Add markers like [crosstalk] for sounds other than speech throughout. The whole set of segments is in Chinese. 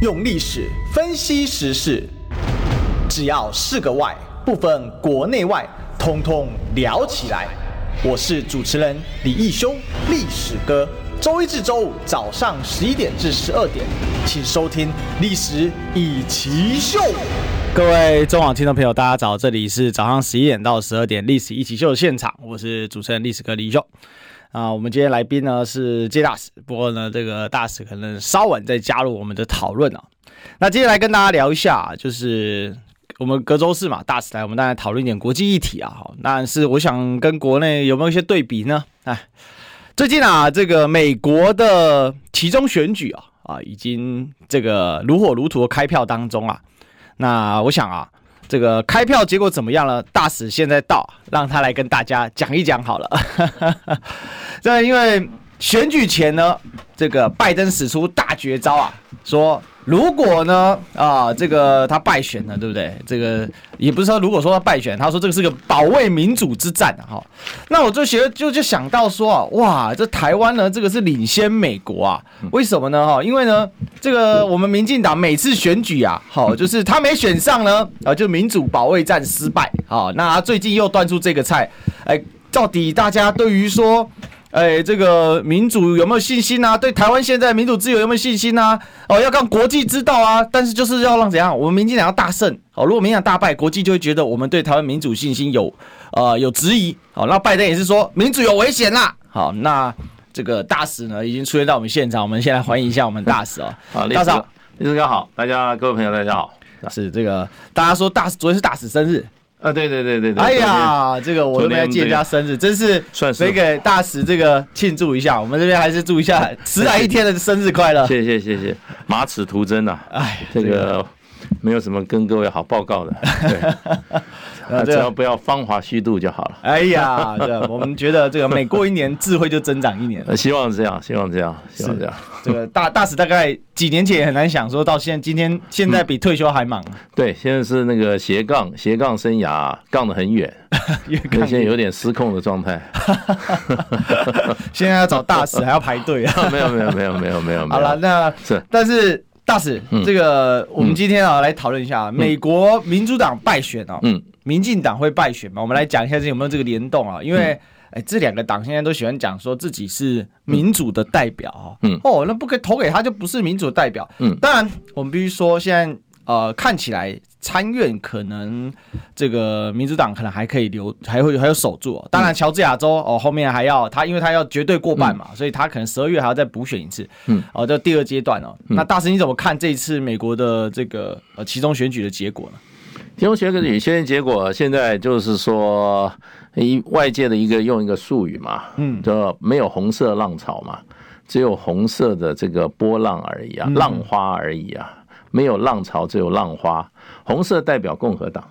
用历史分析时事，只要是个“外”，不分国内外，通通聊起来。我是主持人李义修，历史哥。周一至周五早上十一点至十二点，请收听《历史一起秀》。各位中网听众朋友，大家早，这里是早上十一点到十二点《历史一起秀》的现场，我是主持人历史哥李义修。啊，我们今天来宾呢是介大使，不过呢，这个大使可能稍晚再加入我们的讨论啊。那接下来跟大家聊一下，就是我们隔周四嘛，大使来，我们大家讨论一点国际议题啊。好，那是我想跟国内有没有一些对比呢？哎，最近啊，这个美国的其中选举啊啊，已经这个如火如荼的开票当中啊。那我想啊。这个开票结果怎么样了？大使现在到，让他来跟大家讲一讲好了。[laughs] 这因为选举前呢，这个拜登使出大绝招啊，说。如果呢啊，这个他败选了，对不对？这个也不是说，如果说他败选，他说这个是个保卫民主之战哈。那我就学就就想到说啊，哇，这台湾呢，这个是领先美国啊？为什么呢？哈，因为呢，这个我们民进党每次选举啊，好，就是他没选上呢，啊，就民主保卫战失败。好，那他最近又端出这个菜，哎，到底大家对于说？哎，这个民主有没有信心啊？对台湾现在民主自由有没有信心啊？哦，要让国际知道啊！但是就是要让怎样？我们民进党要大胜哦。如果民进党大败，国际就会觉得我们对台湾民主信心有呃有质疑。好，那拜登也是说民主有危险啦。好，那这个大使呢已经出现在我们现场，我们先来欢迎一下我们大使哦。好，大使，历史哥好，大家各位朋友大家好。是这个大家说大使昨天是大使生日。啊，对对对对对！哎呀，这个我都没借人家生日，真是没给大使这个庆祝一下。我们这边还是祝一下迟来一天的生日快乐。谢谢谢谢，马齿徒增呐！哎，这个没有什么跟各位好报告的。[laughs] 对。啊，只要不要芳华虚度就好了。哎呀，对，我们觉得这个每过一年，智慧就增长一年。希望这样，希望这样，希望这样。[laughs] 这个大大使大概几年前也很难想，说到现在，今天现在比退休还忙。对，现在是那个斜杠斜杠生涯，杠得很 [laughs] 远，现在有点失控的状态。[laughs] 现在要找大使还要排队啊？没有没有没有没有没有。好了，那是但是大使，这个我们今天啊来讨论一下美国民主党败选啊。嗯。民进党会败选吗？我们来讲一下这有没有这个联动啊？因为哎、欸，这两个党现在都喜欢讲说自己是民主的代表哦，那不可以投给他，就不是民主的代表。嗯，当然，我们必须说，现在呃，看起来参院可能这个民主党可能还可以留，还会还有守住。当然，乔治亚州哦，后面还要他，因为他要绝对过半嘛，嗯、所以他可能十二月还要再补选一次。嗯，哦，这第二阶段哦。嗯、那大师你怎么看这一次美国的这个呃其中选举的结果呢？期中选举现在结果，现在就是说，一外界的一个用一个术语嘛，嗯，就没有红色浪潮嘛，只有红色的这个波浪而已啊，浪花而已啊，没有浪潮，只有浪花。红色代表共和党，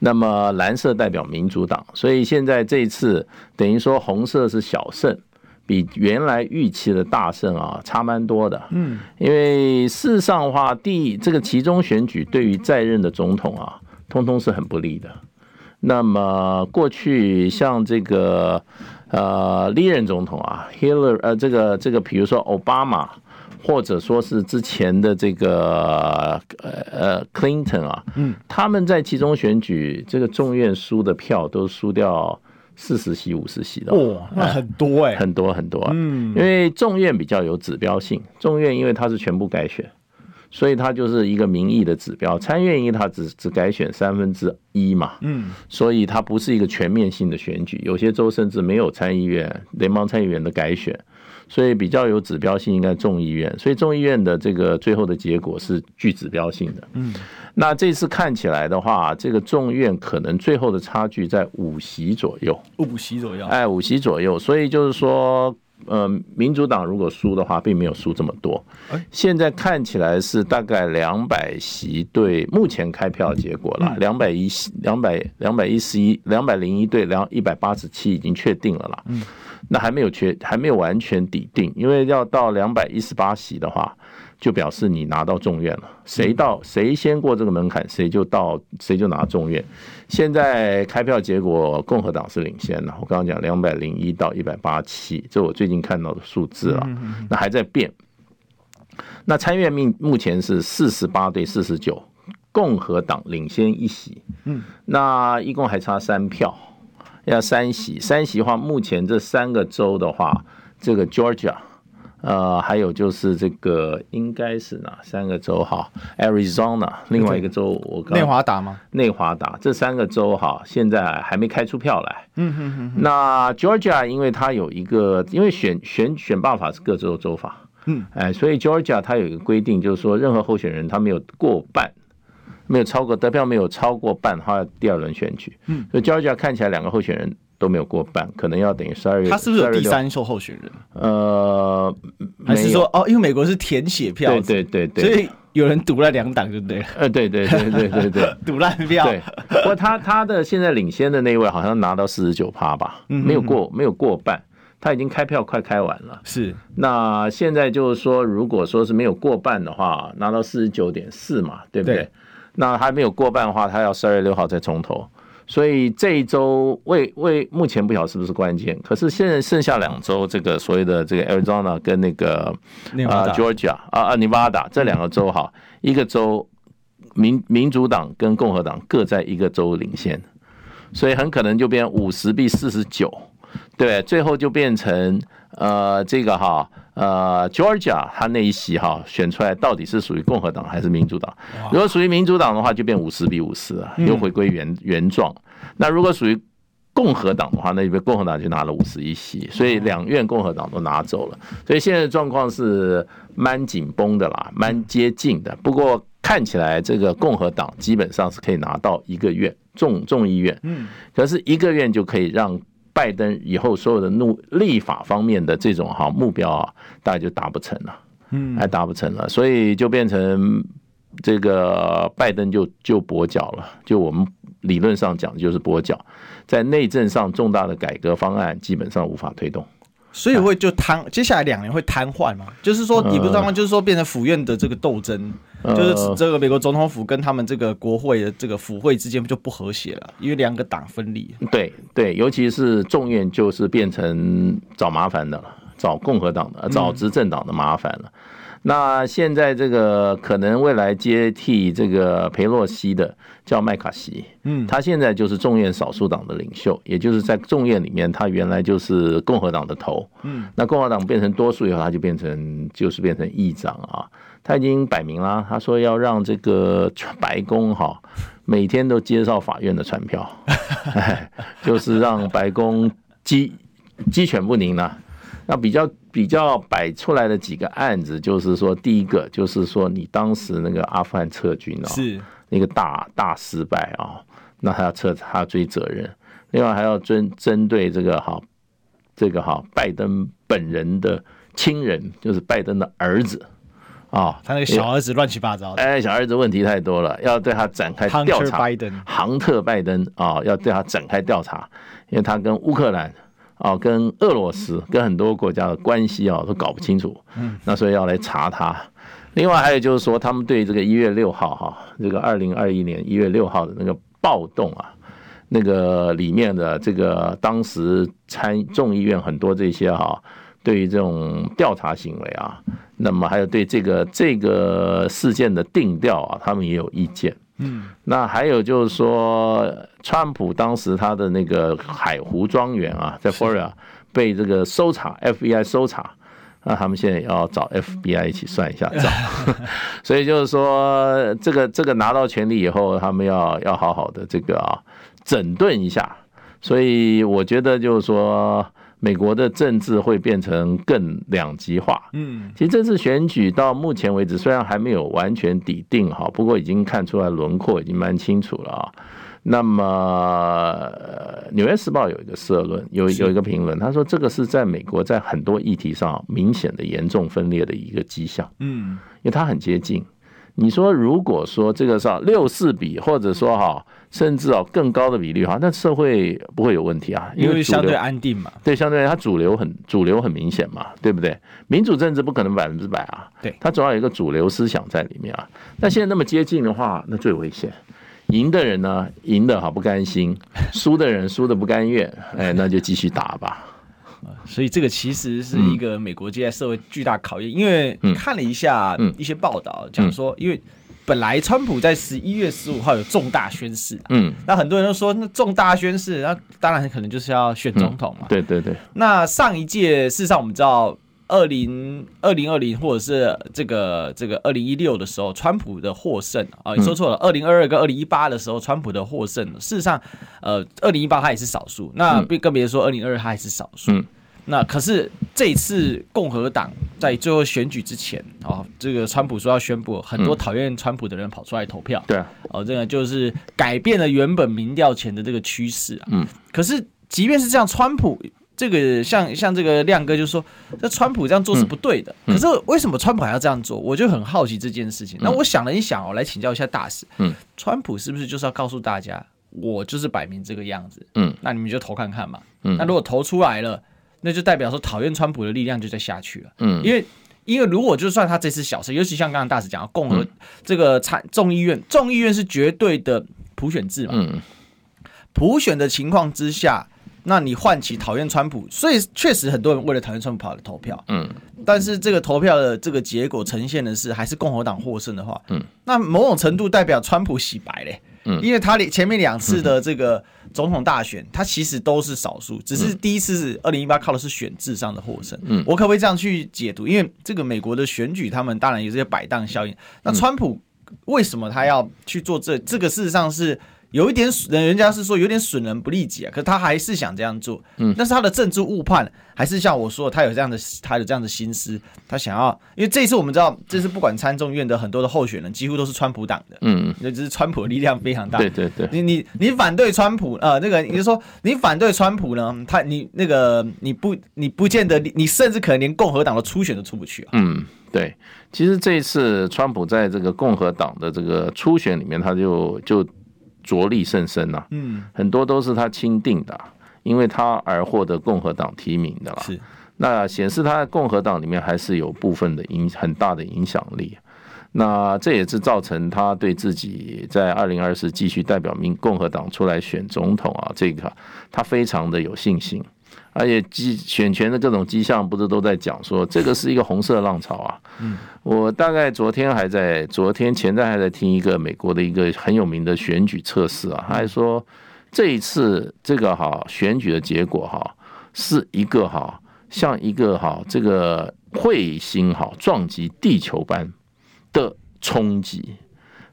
那么蓝色代表民主党，所以现在这一次等于说红色是小胜，比原来预期的大胜啊差蛮多的，嗯，因为事实上的话，第这个其中选举对于在任的总统啊。通通是很不利的。那么过去像这个呃历任总统啊，Hillary 呃这个这个比如说奥巴马，或者说是之前的这个呃呃 Clinton 啊，嗯，他们在其中选举这个众院输的票都输掉四十席五十席的哦，那很多哎，很多很多，嗯，因为众院比较有指标性，众院因为它是全部改选。所以它就是一个民意的指标，参院因为它只只改选三分之一嘛，嗯，所以它不是一个全面性的选举，有些州甚至没有参议院、联邦参议员的改选，所以比较有指标性应该众议院，所以众议院的这个最后的结果是具指标性的，嗯，那这次看起来的话，这个众院可能最后的差距在五席左右，五席左右，哎，五席左右，所以就是说。呃，民主党如果输的话，并没有输这么多。现在看起来是大概两百席对，目前开票结果了，两百一席，两百两百一十一，两百零一对两一百八十七已经确定了啦。那还没有确，还没有完全抵定，因为要到两百一十八席的话。就表示你拿到众院了，谁到谁先过这个门槛，谁就到谁就拿众院。现在开票结果，共和党是领先的。我刚刚讲两百零一到一百八七，这我最近看到的数字了，那还在变。那参院命目前是四十八对四十九，共和党领先一席。嗯，那一共还差三票，要三席。三席的话，目前这三个州的话，这个 Georgia。呃，还有就是这个应该是哪三个州哈？Arizona，另外一个州我刚内华达吗？内华达这三个州哈，现在还没开出票来。嗯哼哼。那 Georgia 因为它有一个，因为选选选办法是各州州法，嗯，哎，所以 Georgia 它有一个规定，就是说任何候选人他没有过半，没有超过得票没有超过半，他第二轮选举。嗯，所以 Georgia 看起来两个候选人。都没有过半，可能要等于十二月。他是不是有第三受候选人？呃，还是说哦，因为美国是填写票，对对对对，所以有人赌了两党，就对了。呃，对对对对对对，[laughs] 赌烂票。对，不过他他的现在领先的那位好像拿到四十九趴吧，没有过没有过半，他已经开票快开完了。是，那现在就是说，如果说是没有过半的话，拿到四十九点四嘛，对不对？那还没有过半的话，他要十二月六号再重投。所以这一周为为目前不晓得是不是关键，可是现在剩下两周，这个所谓的这个 Arizona 跟那个啊 Georgia 啊啊 Nevada 这两个州哈，一个州民民主党跟共和党各在一个州领先，所以很可能就变五十比四十九，对，最后就变成呃这个哈。呃，Georgia 他那一席哈选出来到底是属于共和党还是民主党？如果属于民主党的话，就变五十比五十啊，又回归原原状。那如果属于共和党的话，那边共和党就拿了五十一席，所以两院共和党都拿走了。所以现在的状况是蛮紧绷的啦，蛮接近的。不过看起来这个共和党基本上是可以拿到一个院众众议院，嗯，可是一个院就可以让。拜登以后所有的怒立法方面的这种哈目标啊，大概就达不成了，嗯，还达不成了，所以就变成这个拜登就就跛脚了，就我们理论上讲就是跛脚，在内政上重大的改革方案基本上无法推动。所以会就瘫，接下来两年会瘫痪嘛？就是说，也不是瘫痪，就是说变成府院的这个斗争，就是这个美国总统府跟他们这个国会的这个府会之间就不和谐了，因为两个党分立。对对，尤其是众院就是变成找麻烦的了，找共和党的，找执政党的麻烦了。那现在这个可能未来接替这个佩洛西的叫麦卡锡，嗯，他现在就是众院少数党的领袖，也就是在众院里面，他原来就是共和党的头，嗯，那共和党变成多数以后，他就变成就是变成议长啊，他已经摆明了，他说要让这个白宫哈每天都接受法院的传票，[laughs] 就是让白宫鸡鸡犬不宁了。那比较比较摆出来的几个案子，就是说，第一个就是说，你当时那个阿富汗撤军啊，是那个大大失败啊，那他要撤，他要追责任。另外还要针针对这个哈，这个哈，拜登本人的亲人，就是拜登的儿子啊，他那个小儿子乱七八糟的，哎，小儿子问题太多了，要对他展开调查。拜登，杭特拜登啊，要对他展开调查，因为他跟乌克兰。啊，跟俄罗斯、跟很多国家的关系啊，都搞不清楚。嗯，那所以要来查他。另外还有就是说，他们对这个一月六号哈，这个二零二一年一月六号的那个暴动啊，那个里面的这个当时参众议院很多这些哈，对于这种调查行为啊，那么还有对这个这个事件的定调啊，他们也有意见。嗯，那还有就是说，川普当时他的那个海湖庄园啊，在佛罗里达被这个搜查，FBI 搜查，那他们现在要找 FBI 一起算一下 [laughs] 账，所以就是说，这个这个拿到权力以后，他们要要好好的这个啊整顿一下，所以我觉得就是说。美国的政治会变成更两极化。嗯，其实这次选举到目前为止，虽然还没有完全抵定哈，不过已经看出来轮廓已经蛮清楚了啊。那么，《纽约时报》有一个社论，有有一个评论，他说这个是在美国在很多议题上明显的严重分裂的一个迹象。嗯，因为它很接近。你说，如果说这个是六四比，或者说哈，甚至哦更高的比率哈，那社会不会有问题啊，因为相对安定嘛。对，相对它主流很主流很明显嘛，对不对？民主政治不可能百分之百啊，对，它总要有一个主流思想在里面啊。那现在那么接近的话，那最危险。赢的人呢，赢的好不甘心；[laughs] 输的人输的不甘愿。哎，那就继续打吧。所以这个其实是一个美国现在社会巨大考验，因为看了一下一些报道，讲说，因为本来川普在十一月十五号有重大宣誓，嗯，那很多人都说那重大宣誓，那当然可能就是要选总统嘛，对对对。那上一届事实上我们知道。二零二零二零，或者是这个这个二零一六的时候，川普的获胜啊，你说错了。二零二二跟二零一八的时候，川普的获胜，事实上，呃，二零一八他也是少数，那更更别说二零二二他也是少数。那可是这次共和党在最后选举之前啊，这个川普说要宣布，很多讨厌川普的人跑出来投票。对，哦，这个就是改变了原本民调前的这个趋势啊。嗯，可是即便是这样，川普。这个像像这个亮哥就说，这川普这样做是不对的。可是为什么川普还要这样做？我就很好奇这件事情。那我想了一想，我来请教一下大使。嗯，川普是不是就是要告诉大家，我就是摆明这个样子？嗯，那你们就投看看嘛。嗯，那如果投出来了，那就代表说讨厌川普的力量就在下去了。嗯，因为因为如果就算他这次小胜，尤其像刚刚大使讲的，共和这个参众议院，众议院是绝对的普选制嘛。嗯，普选的情况之下。那你唤起讨厌川普，所以确实很多人为了讨厌川普跑来投票。嗯，但是这个投票的这个结果呈现的是还是共和党获胜的话，嗯，那某种程度代表川普洗白嘞。嗯，因为他前面两次的这个总统大选，它其实都是少数，只是第一次是二零一八靠的是选制上的获胜。嗯，我可不可以这样去解读？因为这个美国的选举，他们当然有这些摆荡效应。那川普为什么他要去做这？这个事实上是。有一点损，人家是说有点损人不利己啊，可是他还是想这样做。嗯，但是他的政治误判，还是像我说，他有这样的，他有这样的心思，他想要，因为这一次我们知道，这次不管参众院的很多的候选人，几乎都是川普党的。嗯，那只是川普的力量非常大。对对对，你你你反对川普，呃，那个你就说你反对川普呢，他你那个你不你不见得，你甚至可能连共和党的初选都出不去啊。嗯，对，其实这一次川普在这个共和党的这个初选里面，他就就。着力甚深呐，嗯，很多都是他钦定的，因为他而获得共和党提名的啦。是，那显示他在共和党里面还是有部分的影很大的影响力。那这也是造成他对自己在二零二四继续代表民共和党出来选总统啊，这个他非常的有信心。而且机选权的各种迹象，不是都在讲说这个是一个红色浪潮啊。嗯，我大概昨天还在，昨天前天还在听一个美国的一个很有名的选举测试啊，他还说这一次这个哈选举的结果哈是一个哈像一个哈这个彗星哈撞击地球般的冲击。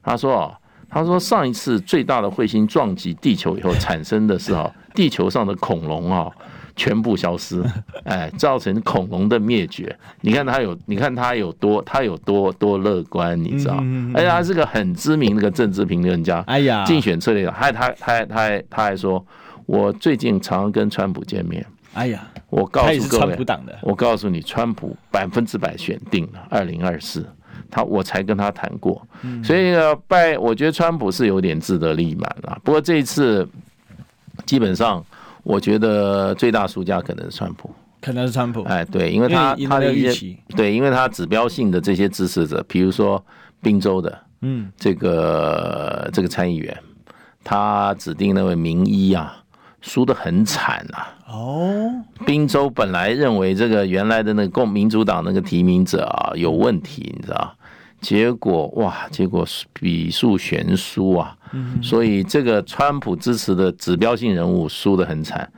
他说啊，他说上一次最大的彗星撞击地球以后产生的是哈地球上的恐龙啊。全部消失，[laughs] 哎，造成恐龙的灭绝。你看他有，你看他有多，他有多多乐观，你知道？而且他是个很知名那个政治评论家，哎呀，竞选策略的。还他他他还他还说，我最近常常跟川普见面。哎呀，我告诉各位，我告诉你，川普百分之百选定了二零二四，他我才跟他谈过。所以呢，拜，我觉得川普是有点自得力满了。不过这一次基本上。我觉得最大输家可能是川普，可能是川普。哎，对，因为他为他的一些对，因为他指标性的这些支持者，比如说宾州的，嗯，这个这个参议员，他指定那位名医啊，输得很惨啊。哦，宾州本来认为这个原来的那个共民主党那个提名者啊有问题，你知道。结果哇，结果比数悬殊啊，所以这个川普支持的指标性人物输得很惨。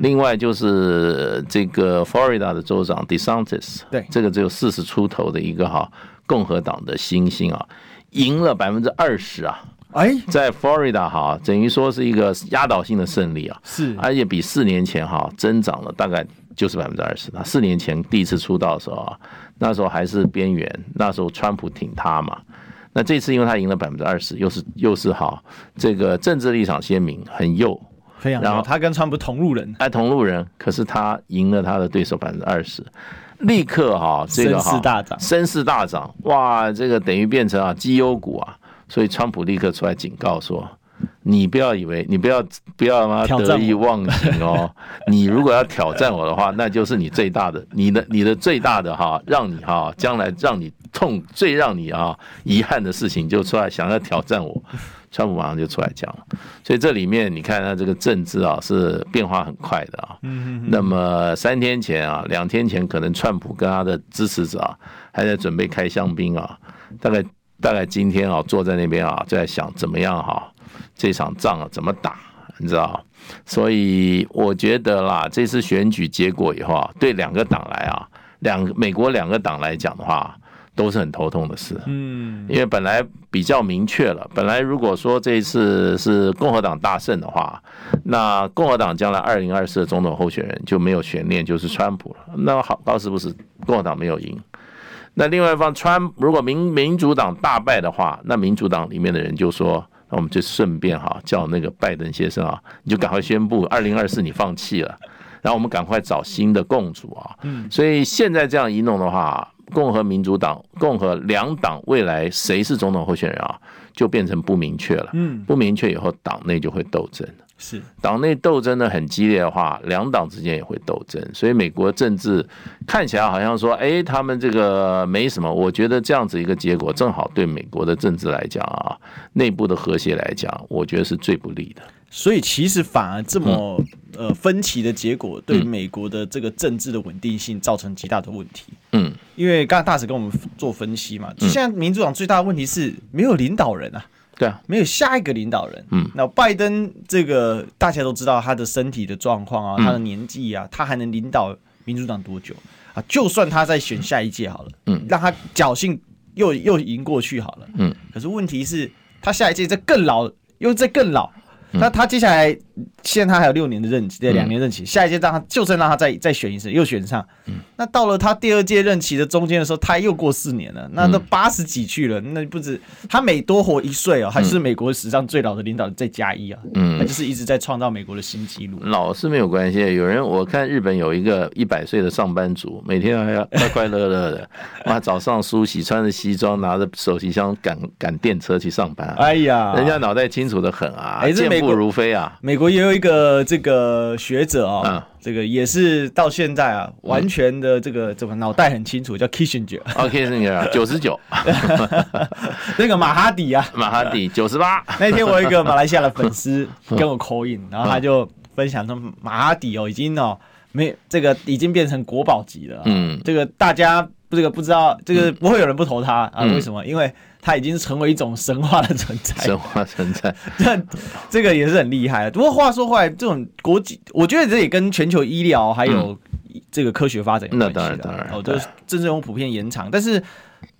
另外就是这个佛罗里达的州长 DeSantis，对，这个只有四十出头的一个哈共和党的新星啊，赢了百分之二十啊，哎，在佛罗里达哈等于说是一个压倒性的胜利啊，是，而且比四年前哈增长了大概就是百分之二十。他四年前第一次出道的时候啊。那时候还是边缘，那时候川普挺他嘛。那这次因为他赢了百分之二十，又是又是好，这个政治立场鲜明，很右。然后他跟川普同路人，哎，同路人。可是他赢了他的对手百分之二十，立刻哈，这个哈，声势大涨，声势大涨，哇，这个等于变成啊绩优股啊。所以川普立刻出来警告说，你不要以为，你不要不要嘛得意忘形哦。你如果要挑战我的话，那就是你最大的，你的你的最大的哈，让你哈将来让你痛最让你啊遗憾的事情就出来想要挑战我，川普马上就出来讲了。所以这里面你看他这个政治啊是变化很快的啊。那么三天前啊，两天前可能川普跟他的支持者啊还在准备开香槟啊，大概大概今天啊坐在那边啊就在想怎么样哈。这场仗啊，怎么打？你知道？所以我觉得啦，这次选举结果以后啊，对两个党来啊，两美国两个党来讲的话，都是很头痛的事。嗯，因为本来比较明确了，本来如果说这一次是共和党大胜的话，那共和党将来二零二四的总统候选人就没有悬念，就是川普了。那好，倒是不是共和党没有赢？那另外一方川，如果民民主党大败的话，那民主党里面的人就说。那我们就顺便哈叫那个拜登先生啊，你就赶快宣布二零二四你放弃了，然后我们赶快找新的共主啊。嗯，所以现在这样一弄的话，共和民主党、共和两党未来谁是总统候选人啊，就变成不明确了。嗯，不明确以后，党内就会斗争。是党内斗争的很激烈的话，两党之间也会斗争，所以美国政治看起来好像说，哎，他们这个没什么。我觉得这样子一个结果，正好对美国的政治来讲啊，内部的和谐来讲，我觉得是最不利的。所以其实反而这么呃分歧的结果，对美国的这个政治的稳定性造成极大的问题。嗯，因为刚才大使跟我们做分析嘛，就现在民主党最大的问题是没有领导人啊。对啊，没有下一个领导人。嗯，那拜登这个大家都知道他的身体的状况啊，他的年纪啊，他还能领导民主党多久啊？就算他再选下一届好了，嗯，让他侥幸又又赢过去好了，嗯。可是问题是，他下一届再更老，又再更老。那他接下来，现在他还有六年的任期，对，两年任期，下一届让他就算让他再再选一次，又选上，嗯。那到了他第二届任期的中间的时候，他又过四年了，那都八十几去了，那不止他每多活一岁哦，还是美国史上最老的领导人再加一啊，嗯，他就是一直在创造美国的新纪录。老是没有关系，有人我看日本有一个一百岁的上班族，每天还要快快乐乐的，[laughs] 哇，早上梳洗，穿着西装，拿着手提箱赶赶电车去上班，哎呀，人家脑袋清楚的很啊，哎，这美。不如飞啊！美国也有一个这个学者啊、哦，嗯、这个也是到现在啊，完全的这个这个脑袋很清楚，叫，Kissinger。九十九，[laughs] 那个马哈迪啊，马哈迪九十八。那天我有一个马来西亚的粉丝跟我 call in，然后他就分享说，马哈迪哦，已经哦没这个已经变成国宝级了。嗯，这个大家这个不知道，这个不会有人不投他、嗯、啊？为什么？因为。他已经成为一种神话的存在，[laughs] 神话存在，[laughs] 这这个也是很厉害。不过话说回来，这种国际，我觉得这也跟全球医疗还有这个科学发展有关系。那当然，当然，哦，就是政治人物普遍延长。但是，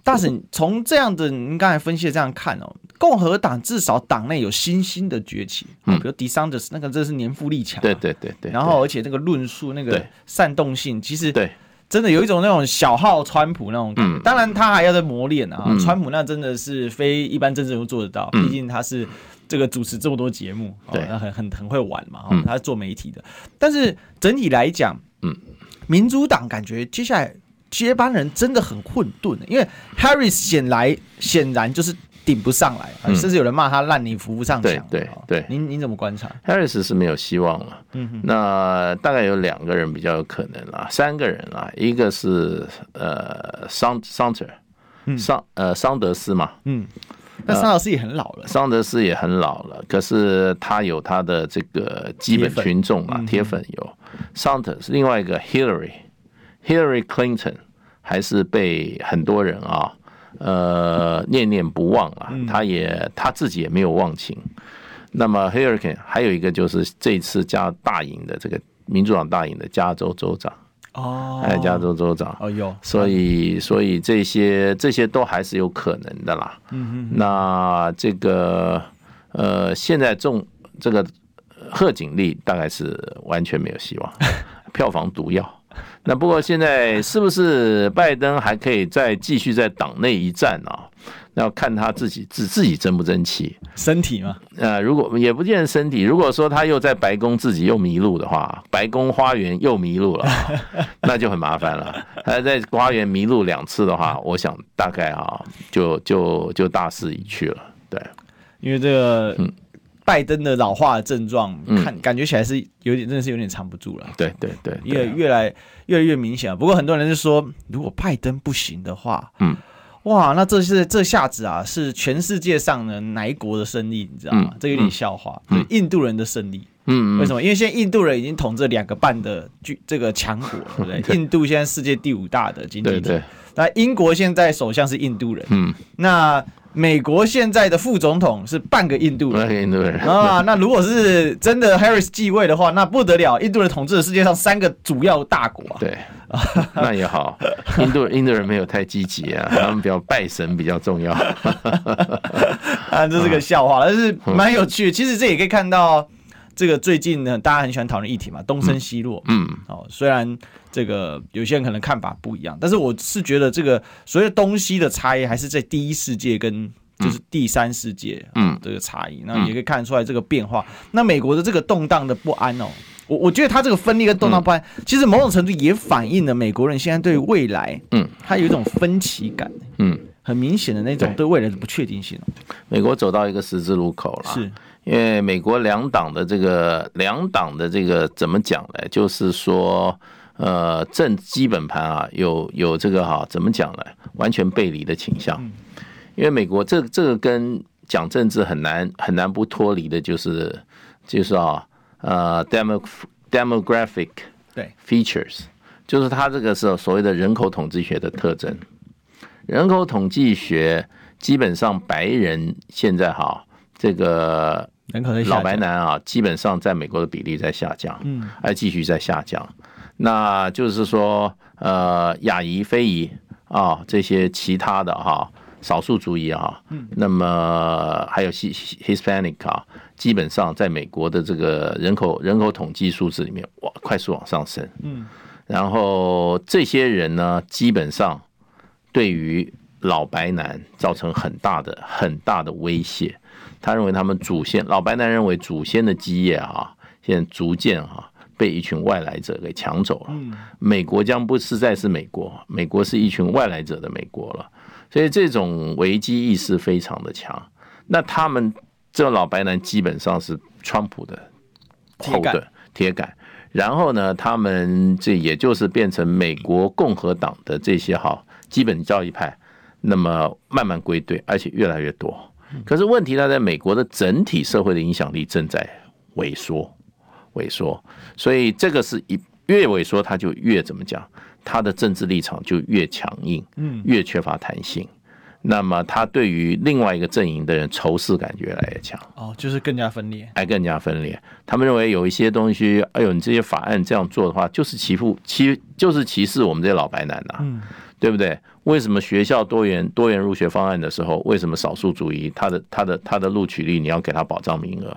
大婶从这样的您刚才分析的这样看哦，共和党至少党内有新兴的崛起，比如迪桑德斯，那个真是年富力强，对对对对。然后，而且那个论述那个煽动性，其实对。真的有一种那种小号川普那种感觉，当然他还要在磨练啊。川普那真的是非一般政治人物做得到，毕竟他是这个主持这么多节目，对，很很很会玩嘛，他是做媒体的。但是整体来讲，嗯，民主党感觉接下来接班人真的很混沌，因为 Harris 显来显然就是。顶不上来，甚至有人骂他烂泥扶不上墙。对对对，您您怎么观察？Harris 是没有希望了。嗯哼，那大概有两个人比较有可能啦，三个人啦，一个是呃桑桑特，桑呃桑德斯嘛。嗯，那桑德斯也很老了。桑德斯也很老了，可是他有他的这个基本群众啊，铁粉有。桑特是另外一个 Hillary，Hillary Clinton 还是被很多人啊。呃，念念不忘啊，他也他自己也没有忘情。那么，Hillary 还有一个就是这次加大赢的这个民主党大赢的加州州长哦，哎，加州州长哦有，所以所以这些这些都还是有可能的啦。嗯嗯，那这个呃，现在中这个贺锦丽大概是完全没有希望，[laughs] 票房毒药。[laughs] 那不过现在是不是拜登还可以再继续在党内一战啊？要看他自己自自己争不争气，身体嘛？呃，如果也不见身体，如果说他又在白宫自己又迷路的话，白宫花园又迷路了，[laughs] 那就很麻烦了。他在花园迷路两次的话，我想大概啊，就就就大势已去了。对，因为这个嗯。拜登的老化的症状，看感觉起来是有点，真的是有点藏不住了。对对对，越越来越来越明显。不过很多人就说，如果拜登不行的话，嗯，哇，那这是这下子啊，是全世界上的哪一国的胜利？你知道吗？这有点笑话，是印度人的胜利。嗯，为什么？因为现在印度人已经统治两个半的巨这个强国，[laughs] 对不对？印度现在世界第五大的经济体。那英国现在首相是印度人。嗯，那。美国现在的副总统是半个印度人，印度人啊。那如果是真的 Harris 继位的话，那不得了，印度人统治了世界上三个主要大国。对，那也好，印度印度人没有太积极啊，他们比较拜神比较重要。[laughs] 啊，这是个笑话，但是蛮有趣的。其实这也可以看到。这个最近呢，大家很喜欢讨论议题嘛，东升西落。嗯，哦，虽然这个有些人可能看法不一样，但是我是觉得这个所谓东西的差异，还是在第一世界跟就是第三世界嗯这个差异，那也可以看得出来这个变化。那美国的这个动荡的不安哦，我我觉得它这个分裂跟动荡不安，其实某种程度也反映了美国人现在对未来，嗯，他有一种分歧感，嗯，很明显的那种对未来的不确定性。美国走到一个十字路口了，是。因为美国两党的这个两党的这个怎么讲呢？就是说，呃，政基本盘啊，有有这个哈，怎么讲呢？完全背离的倾向。因为美国这这个跟讲政治很难很难不脱离的，就是就是啊，呃，demo demographic 对 features，就是它这个是所谓的人口统计学的特征。人口统计学基本上白人现在哈这个。老白男啊，基本上在美国的比例在下降，嗯，还继续在下降。那就是说，呃，亚裔、非裔啊，这些其他的哈，少数族裔啊，嗯，那么还有西 Hispanic 啊，基本上在美国的这个人口人口统计数字里面，哇，快速往上升，嗯，然后这些人呢，基本上对于老白男造成很大的很大的威胁。他认为他们祖先老白男认为祖先的基业啊，现在逐渐啊被一群外来者给抢走了。美国将不是再是美国，美国是一群外来者的美国了。所以这种危机意识非常的强。那他们这老白男基本上是川普的后盾铁杆，然后呢，他们这也就是变成美国共和党的这些哈基本教义派，那么慢慢归队，而且越来越多。可是问题，他在美国的整体社会的影响力正在萎缩，萎缩，所以这个是一越萎缩，他就越怎么讲，他的政治立场就越强硬，嗯，越缺乏弹性。那么他对于另外一个阵营的人仇视感越来越强，哦，就是更加分裂，还更加分裂。他们认为有一些东西，哎呦，你这些法案这样做的话，就是欺负欺，就是歧视我们这些老白男呐，嗯。对不对？为什么学校多元多元入学方案的时候，为什么少数主义他的他的他的录取率你要给他保障名额？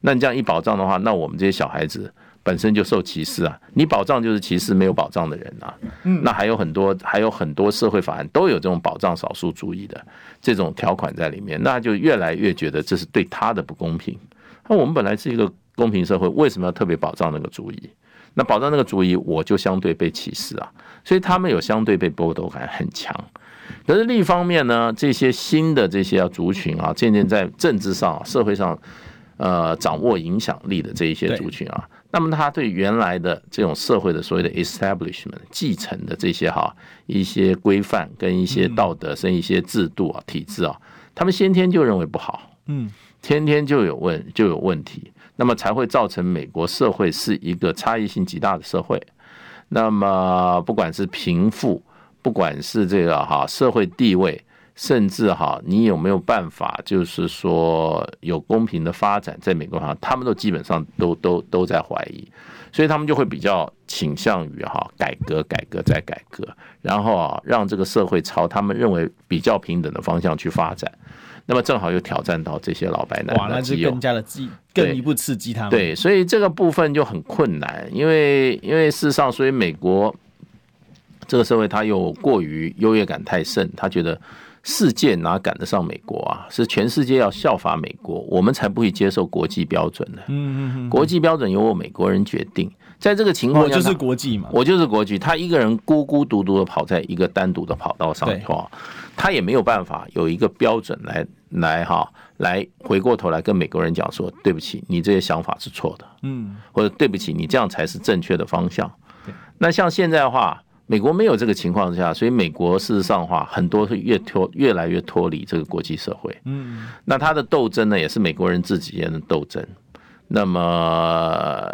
那你这样一保障的话，那我们这些小孩子本身就受歧视啊！你保障就是歧视没有保障的人啊！那还有很多还有很多社会法案都有这种保障少数族裔的这种条款在里面，那就越来越觉得这是对他的不公平。那我们本来是一个公平社会，为什么要特别保障那个族裔？那保障那个族裔，我就相对被歧视啊，所以他们有相对被剥夺感很强。可是另一方面呢，这些新的这些族群啊，渐渐在政治上、社会上，呃，掌握影响力的这一些族群啊，那么他对原来的这种社会的所谓的 establishment 继承的这些哈一些规范跟一些道德、跟一些制度啊、体制啊，他们先天就认为不好，嗯，天天就有问就有问题。那么才会造成美国社会是一个差异性极大的社会。那么不管是贫富，不管是这个哈社会地位，甚至哈你有没有办法，就是说有公平的发展，在美国哈，他们都基本上都都都在怀疑，所以他们就会比较倾向于哈改革、改革再改革，然后啊让这个社会朝他们认为比较平等的方向去发展。那么正好又挑战到这些老白男，哇，那就更加的激，更一步刺激他们。对，所以这个部分就很困难，因为因为事实上，所以美国这个社会他又过于优越感太盛，他觉得世界哪赶得上美国啊？是全世界要效法美国，我们才不会接受国际标准的。嗯嗯嗯，国际标准由我美国人决定，在这个情况下，我就是国际嘛，我就是国际，他一个人孤孤独独的跑在一个单独的跑道上的话。他也没有办法有一个标准来来哈来回过头来跟美国人讲说，对不起，你这些想法是错的，嗯，或者对不起，你这样才是正确的方向。那像现在的话，美国没有这个情况之下，所以美国事实上的话，很多是越脱越来越脱离这个国际社会。嗯，那他的斗争呢，也是美国人自己间的斗争。那么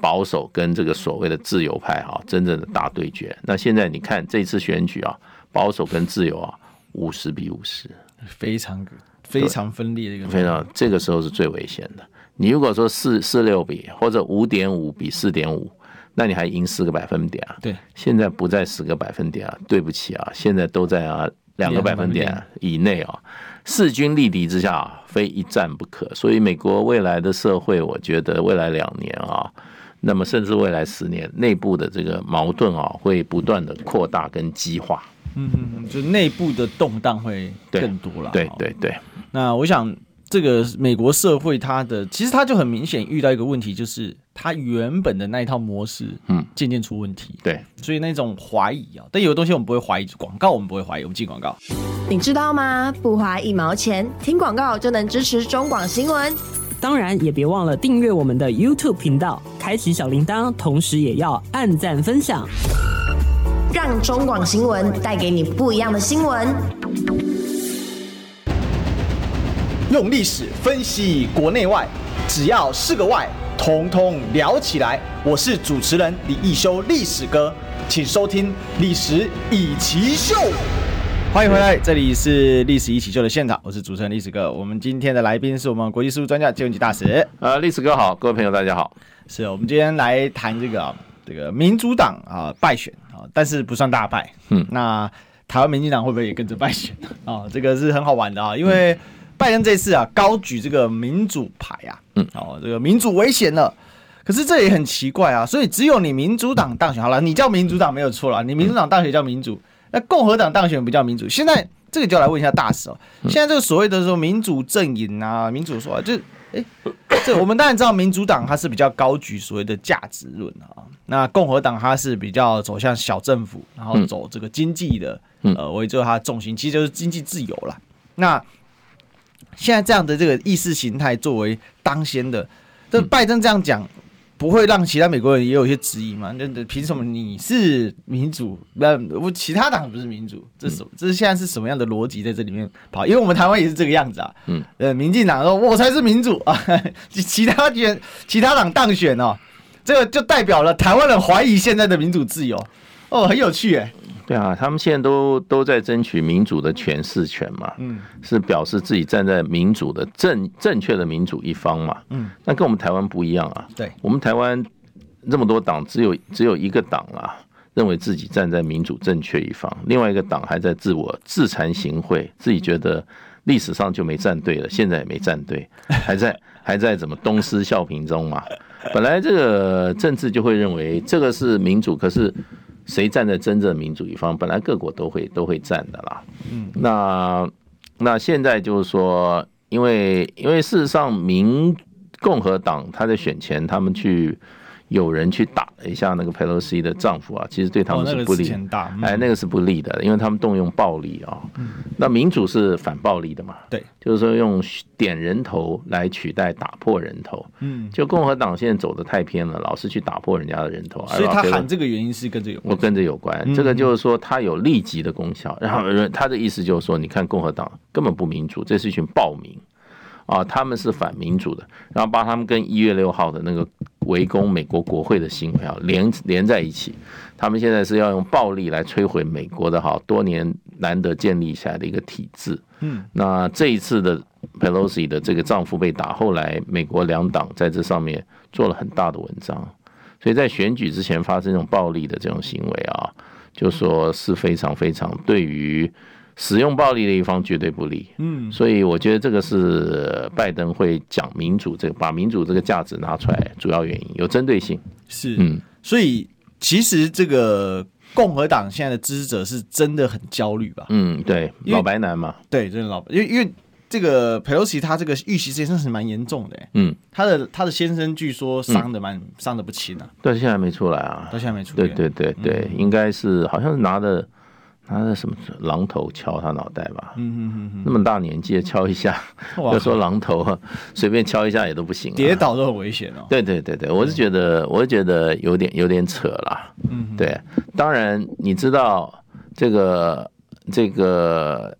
保守跟这个所谓的自由派哈，真正的大对决。那现在你看这次选举啊，保守跟自由啊，五十比五十，非常非常分裂的一个，非常这个时候是最危险的。你如果说四四六比或者五点五比四点五。那你还赢四个百分点啊？对，现在不在十个百分点啊，对不起啊，现在都在啊两个百分点以内啊，势均力敌之下，非一战不可。所以美国未来的社会，我觉得未来两年啊，那么甚至未来十年，内部的这个矛盾啊，会不断的扩大跟激化。嗯嗯，就内部的动荡会更多了。对对对。那我想。这个美国社会，它的其实它就很明显遇到一个问题，就是它原本的那一套模式，嗯，渐渐出问题。对，所以那种怀疑啊，但有的东西我们不会怀疑，广告我们不会怀疑，我们进广告。你知道吗？不花一毛钱，听广告就能支持中广新闻。当然，也别忘了订阅我们的 YouTube 频道，开启小铃铛，同时也要按赞分享，让中广新闻带给你不一样的新闻。用历史分析国内外，只要是个“外”，统统聊起来。我是主持人李易修，历史哥，请收听《历史易起秀》。欢迎回来，这里是《历史一起秀》的现场，我是主持人历史哥。我们今天的来宾是我们国际事务专家金文吉大使。呃，历史哥好，各位朋友大家好。是我们今天来谈这个这个民主党啊败选啊，但是不算大败。嗯，那台湾民进党会不会也跟着败选啊？这个是很好玩的啊，因为。嗯拜登这次啊，高举这个民主牌啊，嗯，哦，这个民主危险了。可是这也很奇怪啊，所以只有你民主党当选好了，你叫民主党没有错了，你民主党当选叫民主，那共和党当选不叫民主。现在这个就要来问一下大使哦，现在这个所谓的说民主阵营啊，民主说就哎，这我们当然知道民主党它是比较高举所谓的价值论啊，那共和党它是比较走向小政府，然后走这个经济的呃为最后它的重心，其实就是经济自由了。那现在这样的这个意识形态作为当先的，这拜登这样讲，不会让其他美国人也有一些质疑吗？那凭什么你是民主，那我其他党不是民主？这是这是现在是什么样的逻辑在这里面跑？因为我们台湾也是这个样子啊。嗯，呃，民进党说我才是民主啊，其他选其他党当选哦，这个就代表了台湾人怀疑现在的民主自由哦，很有趣哎。对啊，他们现在都都在争取民主的诠释权嘛，嗯，是表示自己站在民主的正正确的民主一方嘛，嗯，那跟我们台湾不一样啊，对，我们台湾这么多党，只有只有一个党啊，认为自己站在民主正确一方，另外一个党还在自我自惭形秽，自己觉得历史上就没站对了，现在也没站对，[laughs] 还在还在怎么东施效颦中嘛，本来这个政治就会认为这个是民主，可是。谁站在真正民主一方？本来各国都会都会站的啦。嗯，那那现在就是说，因为因为事实上，民共和党他在选前，他们去。有人去打了一下那个佩洛西的丈夫啊，其实对他们是不利。哎，那个是不利的，因为他们动用暴力啊。那民主是反暴力的嘛？对，就是说用点人头来取代打破人头。嗯，就共和党现在走的太偏了，老是去打破人家的人头。所以他喊这个原因是跟这有关，我跟这有关。这个就是说他有立即的功效。然后他的意思就是说，你看共和党根本不民主，这是一群暴民啊，他们是反民主的。然后把他们跟一月六号的那个。围攻美国国会的行为啊，连连在一起，他们现在是要用暴力来摧毁美国的哈多年难得建立起来的一个体制。嗯，那这一次的 Pelosi 的这个丈夫被打，后来美国两党在这上面做了很大的文章，所以在选举之前发生这种暴力的这种行为啊，就说是非常非常对于。使用暴力的一方绝对不利，嗯，所以我觉得这个是拜登会讲民主这个，把民主这个价值拿出来，主要原因有针对性，是，嗯，所以其实这个共和党现在的支持者是真的很焦虑吧？嗯，对，老白男嘛，对，真的老，因为因为这个佩洛西他这个遇袭事件是蛮严重的，嗯，他的他的先生据说伤的蛮伤的不轻啊，但是现在没出来啊，到现在没出来，对对对对，应该是好像是拿的。拿着什么榔头敲他脑袋吧？嗯嗯嗯嗯，那么大年纪敲一下，[laughs] 要说榔头随便敲一下也都不行，跌倒都很危险哦。对对对对，我是觉得，我是觉得有点有点扯了。嗯，对，当然你知道这个这个，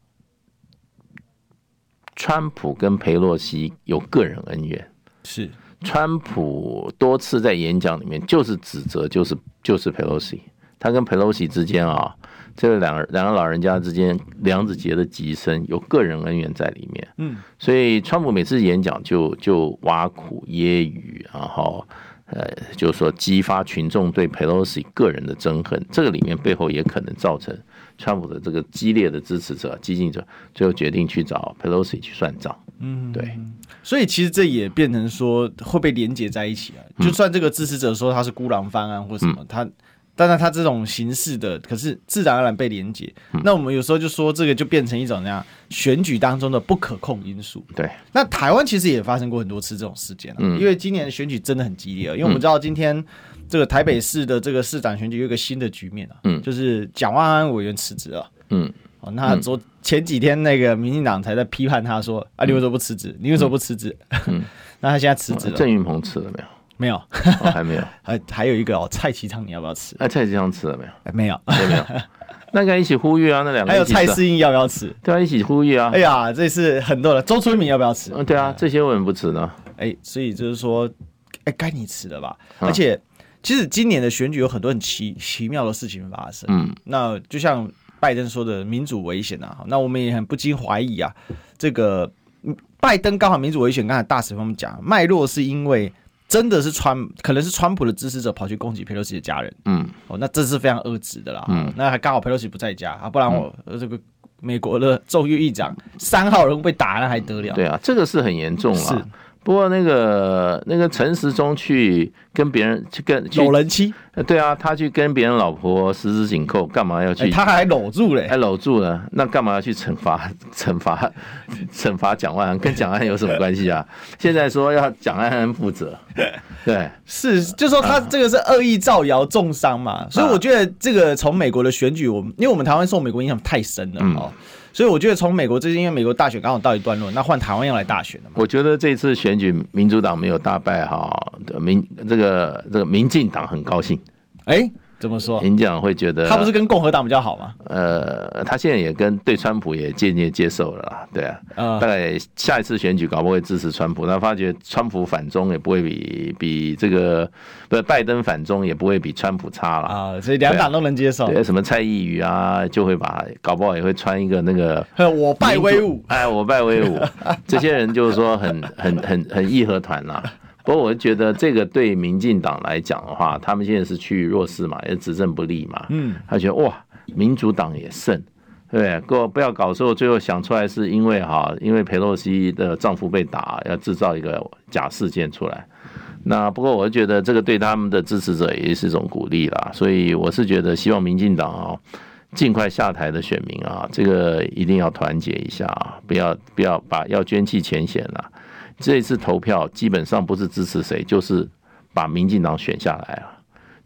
川普跟佩洛西有个人恩怨，是川普多次在演讲里面就是指责，就是就是佩洛西，他跟佩洛西之间啊。这个两个两个老人家之间梁子结的极深，有个人恩怨在里面。嗯，所以川普每次演讲就就挖苦揶揄，然后呃，就是说激发群众对 Pelosi 个人的憎恨。这个里面背后也可能造成川普的这个激烈的支持者、激进者，最后决定去找 Pelosi 去算账。嗯，对。所以其实这也变成说会被连结在一起啊。就算这个支持者说他是孤狼翻案或什么，他。但是他这种形式的，可是自然而然被连接。嗯、那我们有时候就说，这个就变成一种那样选举当中的不可控因素。对。那台湾其实也发生过很多次这种事件了，嗯、因为今年的选举真的很激烈。因为我们知道今天这个台北市的这个市长选举有一个新的局面啊，嗯，就是蒋万安委员辞职了，嗯，哦，那昨前几天那个民进党才在批判他说，啊，你为什么不辞职？你为什么不辞职？嗯，那他现在辞职了。郑云鹏辞了没有？没有，哦、还没有，[laughs] 还还有一个哦，蔡其昌，你要不要吃？哎、啊，蔡其昌吃了没有？哎、没有，有没有。[laughs] 那个一起呼吁啊，那两个还有蔡适应要不要吃？对啊，一起呼吁啊。哎呀，这是很多的。周春明要不要吃？嗯，对啊，这些为什么不吃呢？哎，所以就是说，哎，该你吃了吧？而且，其实今年的选举有很多很奇奇妙的事情发生。嗯，那就像拜登说的，民主危险啊。那我们也很不禁怀疑啊，这个拜登刚好民主危险。刚才大使跟我们讲，脉络是因为。真的是川，可能是川普的支持者跑去攻击佩洛西的家人，嗯，哦，那这是非常恶质的啦，嗯，那还刚好佩洛西不在家啊，不然我、嗯、这个美国的众议院长三号人物被打那还得了？对啊，这个是很严重了。不过那个那个陈时中去跟别人去跟搂人妻，对啊，他去跟别人老婆十指紧扣，干嘛要去？他还搂住嘞，还搂住了，那干嘛要去惩罚 [laughs] 惩罚惩罚蒋万安？跟蒋万安有什么关系啊？[laughs] 现在说要蒋万安负责，对，是，就说他这个是恶意造谣重伤嘛，所以我觉得这个从美国的选举，我们因为我们台湾受美国影响太深了哦。所以我觉得从美国这些，因为美国大选刚好到一段落，那换台湾要来大选了嘛。我觉得这次选举民主党没有大败哈，民这个这个民进党很高兴。哎。怎么说？演讲会觉得他不是跟共和党比较好吗？呃，他现在也跟对川普也渐渐接受了，对啊，大概下一次选举搞不会支持川普，他发觉川普反中也不会比比这个不是拜登反中也不会比川普差了啊，所以两党都能接受。对，什么蔡易余啊，就会把搞不好也会穿一个那个我拜威武，哎，我拜威武，这些人就是说很很很很义和团呐。不过，我觉得这个对民进党来讲的话，他们现在是趋于弱势嘛，也执政不利嘛。嗯，他觉得哇，民主党也胜，对不对？不要搞错，最后想出来是因为哈，因为佩洛西的丈夫被打，要制造一个假事件出来。那不过，我觉得这个对他们的支持者也是一种鼓励啦。所以，我是觉得希望民进党啊，尽快下台的选民啊，这个一定要团结一下啊，不要不要把要捐弃前嫌了。这一次投票基本上不是支持谁，就是把民进党选下来了，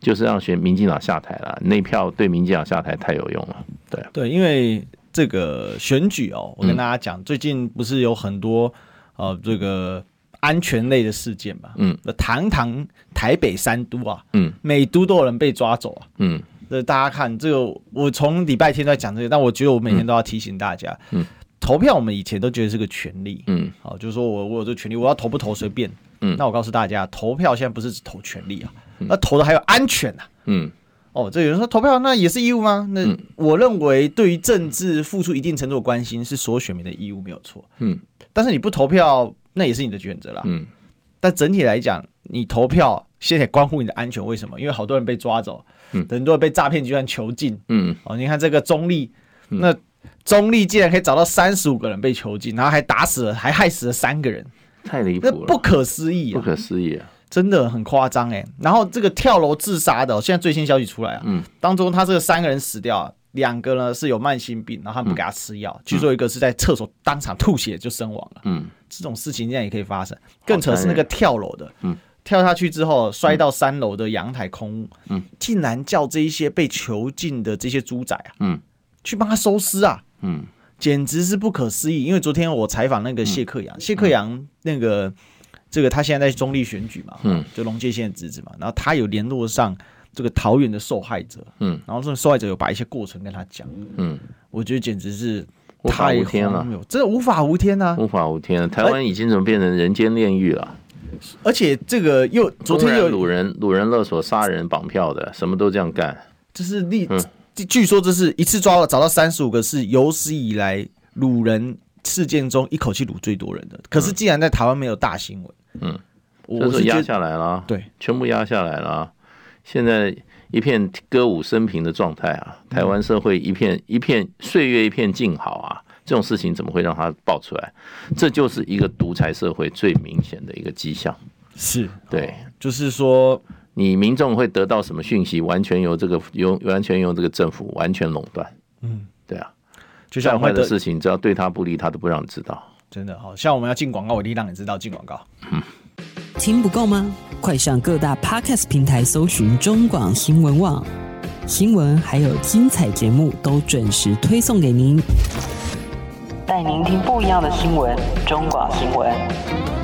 就是让选民进党下台了。那票对民进党下台太有用了。对对，因为这个选举哦，我跟大家讲，嗯、最近不是有很多呃这个安全类的事件嘛？嗯，堂堂台北三都啊，嗯，每都都有人被抓走啊，嗯，那大家看这个，我从礼拜天都在讲这个，但我觉得我每天都要提醒大家，嗯。嗯投票，我们以前都觉得是个权利，嗯，好，就是说我我有这个权利，我要投不投随便，嗯，那我告诉大家，投票现在不是只投权利啊，那投的还有安全呐，嗯，哦，这有人说投票那也是义务吗？那我认为，对于政治付出一定程度的关心是所有选民的义务，没有错，嗯，但是你不投票，那也是你的选择啦，嗯，但整体来讲，你投票现在关乎你的安全，为什么？因为好多人被抓走，嗯，很多人被诈骗集团囚禁，嗯，哦，你看这个中立，那。中立竟然可以找到三十五个人被囚禁，然后还打死了，还害死了三个人，太离谱了，不可思议，啊。不可思议啊，真的很夸张哎。然后这个跳楼自杀的，现在最新消息出来啊，嗯，当中他这个三个人死掉，两个呢是有慢性病，然后他们不给他吃药，据说一个是在厕所当场吐血就身亡了，嗯，这种事情现在也可以发生。更扯是那个跳楼的，嗯，跳下去之后摔到三楼的阳台空屋，嗯，竟然叫这一些被囚禁的这些猪仔啊，嗯。去帮他收尸啊，嗯，简直是不可思议。因为昨天我采访那个谢克阳，谢克阳那个这个他现在在中立选举嘛，嗯，就龙界县的侄子嘛，然后他有联络上这个桃园的受害者，嗯，然后这个受害者有把一些过程跟他讲，嗯，我觉得简直是太无天了，这无法无天啊，无法无天，台湾已经怎么变成人间炼狱了？而且这个又昨天又掳人、掳人勒索、杀人绑票的，什么都这样干。这是历，嗯、据说这是一次抓了找到三十五个，是有史以来掳人事件中一口气掳最多人的。可是既然在台湾没有大新闻，嗯，我是压下来了，对，全部压下来了。现在一片歌舞升平的状态啊，台湾社会一片一片岁月一片静好啊。这种事情怎么会让它爆出来？这就是一个独裁社会最明显的一个迹象。是对，就是说，你民众会得到什么讯息，完全由这个由完全由这个政府完全垄断。嗯，对啊，就像坏的事情，只要对他不利，他都不让你知道。真的，好像我们要进广告，我一定让你知道进广告。嗯，[laughs] 听不够吗？快上各大 Podcast 平台搜寻中广新闻网新闻，还有精彩节目都准时推送给您。带您听不一样的新闻，中广新闻。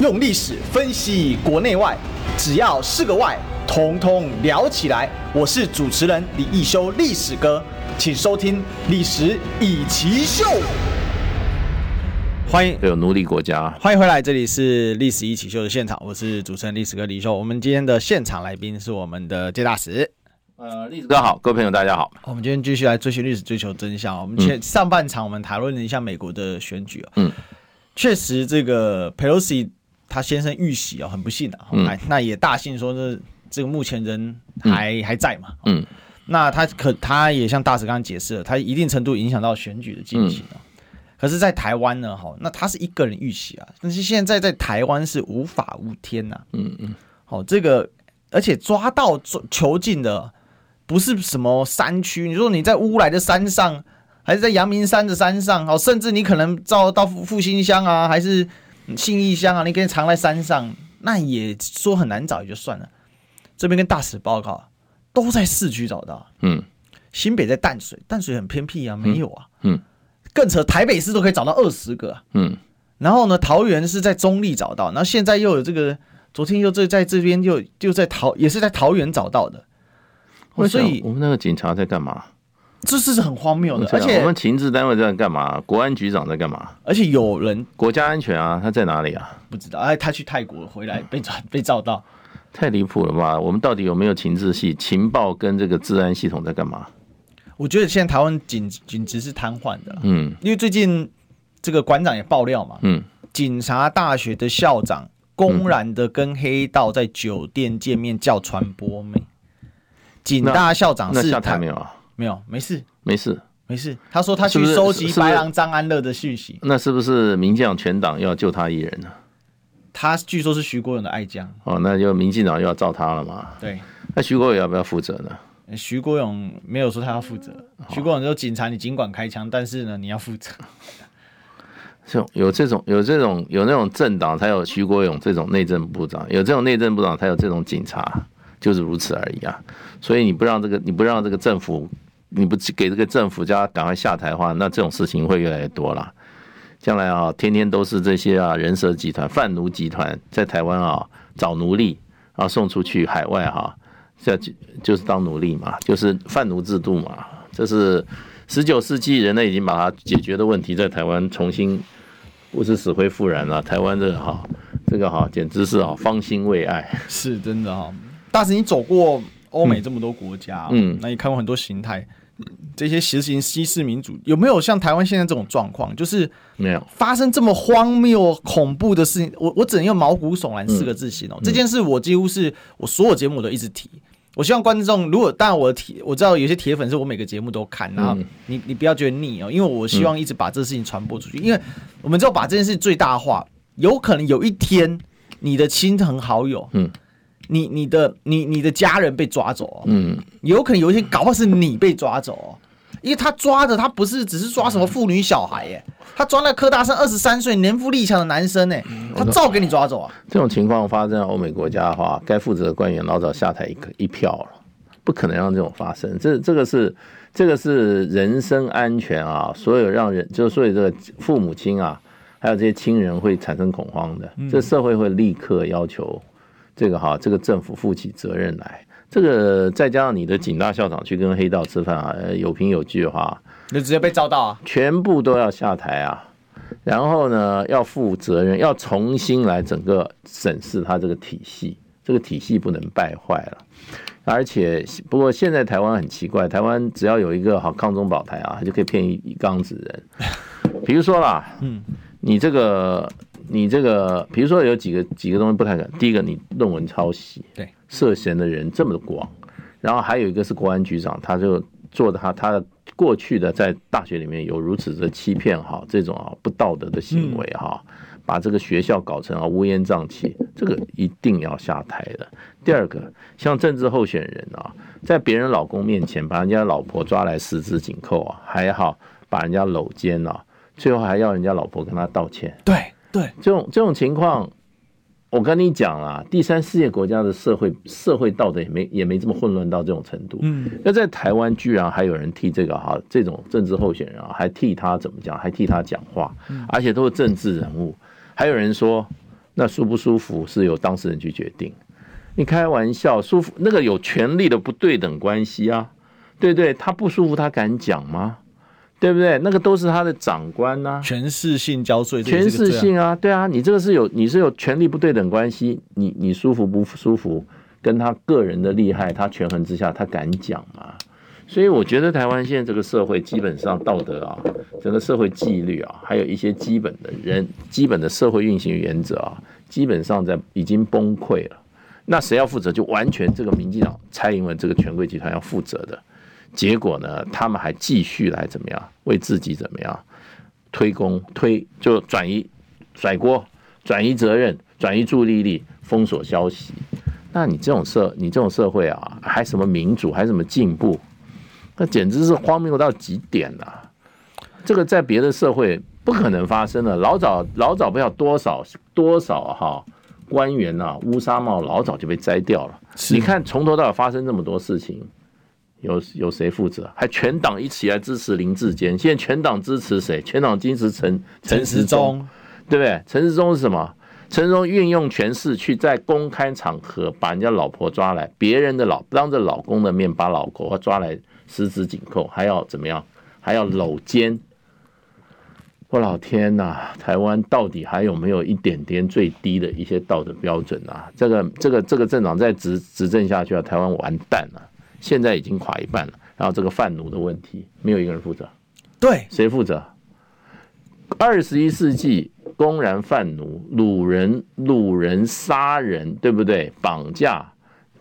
用历史分析国内外，只要是个“外”，统统聊起来。我是主持人李易修，历史哥，请收听《历史以奇秀》。欢迎有奴隶国家，欢迎回来，这里是《历史一起秀》的现场，我是主持人历史哥李修。我们今天的现场来宾是我们的介大使。呃，历史哥好，各位朋友大家好。我们今天继续来追寻历史，追求真相。我们前上半场我们讨论了一下美国的选举啊，嗯，确实这个佩洛西他先生遇袭啊，很不幸的，嗯，那也大幸说是这个目前人还、嗯、还在嘛，嗯，那他可他也像大使刚刚解释了，他一定程度影响到选举的进行啊。嗯、可是，在台湾呢，哈，那他是一个人遇袭啊，但是现在在台湾是无法无天呐，嗯嗯，好，这个而且抓到囚禁的。不是什么山区，你说你在乌来的山上，还是在阳明山的山上，哦，甚至你可能到到复兴乡啊，还是信义乡啊，你可以藏在山上，那也说很难找也就算了。这边跟大使报告，都在市区找到，嗯，新北在淡水，淡水很偏僻啊，没有啊，嗯，嗯更扯，台北市都可以找到二十个，嗯，然后呢，桃园是在中立找到，然后现在又有这个，昨天又在在这边又又在桃，也是在桃园找到的。所以，我们那个警察在干嘛？这是很荒谬的，而且我们情治单位在干嘛？国安局长在干嘛？而且有人国家安全啊，他在哪里啊？不知道。哎，他去泰国回来被抓被照到，太离谱了吧？我们到底有没有情治系、情报跟这个治安系统在干嘛？我觉得现在台湾警警局是瘫痪的。嗯，因为最近这个馆长也爆料嘛。嗯，警察大学的校长公然的跟黑道在酒店见面叫传播妹。警大校长是下台没有啊？没有，没事，没事，没事。他说他去收集白狼张安乐的讯息。那是不是民进党全党要救他一人呢？他据说是徐国勇的爱将。哦，那就民进党又要罩他了嘛？对。那徐国勇要不要负责呢？徐国勇没有说他要负责。徐国勇说：“警察，你尽管开枪，但是呢，你要负责。”就有这种有这种有那种政党才有徐国勇这种内政部长，有这种内政部长才有这种警察。就是如此而已啊，所以你不让这个，你不让这个政府，你不给这个政府叫他赶快下台的话，那这种事情会越来越多了。将来啊，天天都是这些啊人蛇集团、贩奴集团在台湾啊找奴隶，然后送出去海外哈，这就是当奴隶嘛，就是贩奴制度嘛。这是十九世纪人类已经把它解决的问题，在台湾重新不是死灰复燃了。台湾这个哈，这个哈简直是啊方兴未艾，是真的哈。大使，你走过欧美这么多国家，嗯，那你看过很多形态，这些实行西式民主，有没有像台湾现在这种状况？就是没有发生这么荒谬、恐怖的事情。我我只能用毛骨悚然四个字形容、嗯、这件事。我几乎是我所有节目我都一直提。我希望观众，如果当然我的铁，我知道有些铁粉是我每个节目都看，然后你你不要觉得腻哦，因为我希望一直把这事情传播出去，因为我们只有把这件事最大化，有可能有一天你的亲朋好友，嗯。你你的你你的家人被抓走，哦，嗯，有可能有一天搞不好是你被抓走，哦，因为他抓的他不是只是抓什么妇女小孩，耶，他抓那科大生二十三岁年富力强的男生，呢，他照给你抓走啊。这种情况发生在欧美国家的话，该负责的官员老早下台一个一票了。不可能让这种发生。这这个是这个是人身安全啊，所有让人就所以这个父母亲啊，还有这些亲人会产生恐慌的，这社会会立刻要求这个哈，这个政府负起责任来。这个再加上你的警大校长去跟黑道吃饭啊，有凭有据的话，那直接被遭到啊，全部都要下台啊。然后呢，要负责任，要重新来整个审视他这个体系，这个体系不能败坏了。而且，不过现在台湾很奇怪，台湾只要有一个好抗中保台啊，他就可以骗一一缸子人。[laughs] 比如说啦，嗯，你这个，你这个，比如说有几个几个东西不太可能。第一个，你论文抄袭，对，涉嫌的人这么广，然后还有一个是国安局长，他就做的他他的。过去的在大学里面有如此的欺骗哈，这种啊不道德的行为哈，把这个学校搞成啊乌烟瘴气，这个一定要下台的。第二个，像政治候选人啊，在别人老公面前把人家老婆抓来十指紧扣啊，还好把人家搂肩啊，最后还要人家老婆跟他道歉。对对，这种这种情况。我跟你讲啊，第三世界国家的社会社会道德也没也没这么混乱到这种程度。嗯，那在台湾居然还有人替这个哈这种政治候选人啊，还替他怎么讲，还替他讲话，而且都是政治人物。还有人说，那舒不舒服是由当事人去决定。你开玩笑，舒服那个有权利的不对等关系啊，对对，他不舒服他敢讲吗？对不对？那个都是他的长官呐、啊，权势性交税，权势性啊，对啊，你这个是有，你是有权力不对等关系，你你舒服不舒服，跟他个人的利害，他权衡之下，他敢讲吗？所以我觉得台湾现在这个社会基本上道德啊，整个社会纪律啊，还有一些基本的人基本的社会运行原则啊，基本上在已经崩溃了。那谁要负责？就完全这个民进党蔡英文这个权贵集团要负责的。结果呢，他们还继续来怎么样为自己怎么样推功推就转移甩锅转移责任转移注意力封锁消息，那你这种社你这种社会啊，还什么民主还什么进步？那简直是荒谬到极点了啊。这个在别的社会不可能发生的，老早老早不知道多少多少哈官员呐乌纱帽老早就被摘掉了。你看从头到尾发生这么多事情。有有谁负责？还全党一起来支持林志坚，现在全党支持谁？全党支持陈陈时中，对不对？陈时中是什么？陈时中运用权势去在公开场合把人家老婆抓来，别人的老当着老公的面把老婆抓来十指紧扣，还要怎么样？还要搂肩。我老天呐，台湾到底还有没有一点点最低的一些道德标准啊？这个这个这个政党再执执政下去啊，台湾完蛋了。现在已经垮一半了，然后这个贩奴的问题没有一个人负责，对，谁负责？二十一世纪公然贩奴、掳人、掳人、杀人，对不对？绑架，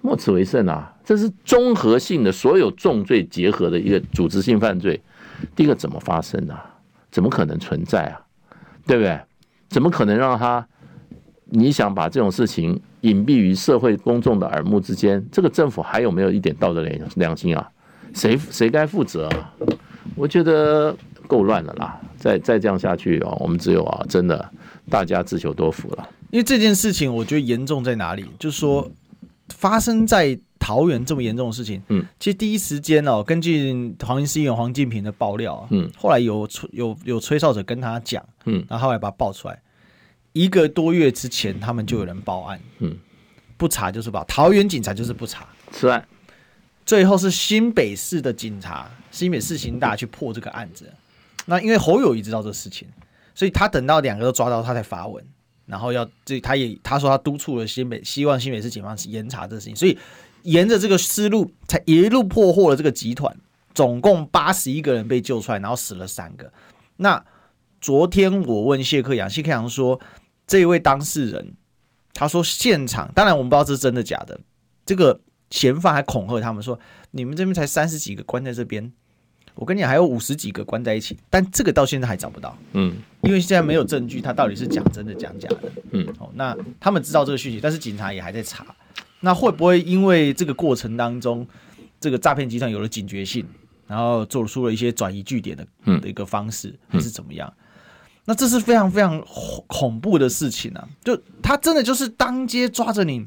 莫此为甚啊！这是综合性的所有重罪结合的一个组织性犯罪。第一个怎么发生啊？怎么可能存在啊？对不对？怎么可能让他？你想把这种事情隐蔽于社会公众的耳目之间，这个政府还有没有一点道德良良心啊？谁谁该负责啊？我觉得够乱了啦！再再这样下去啊，我们只有啊，真的大家自求多福了。因为这件事情，我觉得严重在哪里？就是说，发生在桃园这么严重的事情，嗯，其实第一时间哦，根据黄医师议员黄进平的爆料啊，嗯，后来有有有吹哨者跟他讲，嗯，然后后来把他爆出来。一个多月之前，他们就有人报案，嗯，不查就是报，桃园警察就是不查，是啊，最后是新北市的警察，新北市刑大去破这个案子。那因为侯友谊知道这个事情，所以他等到两个都抓到，他才发文，然后要这他也他说他督促了新北，希望新北市警方严查这个事情，所以沿着这个思路，才一路破获了这个集团，总共八十一个人被救出来，然后死了三个。那昨天我问谢克阳，谢克阳说。这一位当事人，他说现场，当然我们不知道这是真的假的。这个嫌犯还恐吓他们说：“你们这边才三十几个关在这边，我跟你讲还有五十几个关在一起。”但这个到现在还找不到，嗯，因为现在没有证据，他到底是讲真的讲假的，嗯，哦，那他们知道这个讯息，但是警察也还在查。那会不会因为这个过程当中，这个诈骗集团有了警觉性，然后做出了一些转移据点的的一个方式，还是怎么样？那这是非常非常恐怖的事情啊！就他真的就是当街抓着你，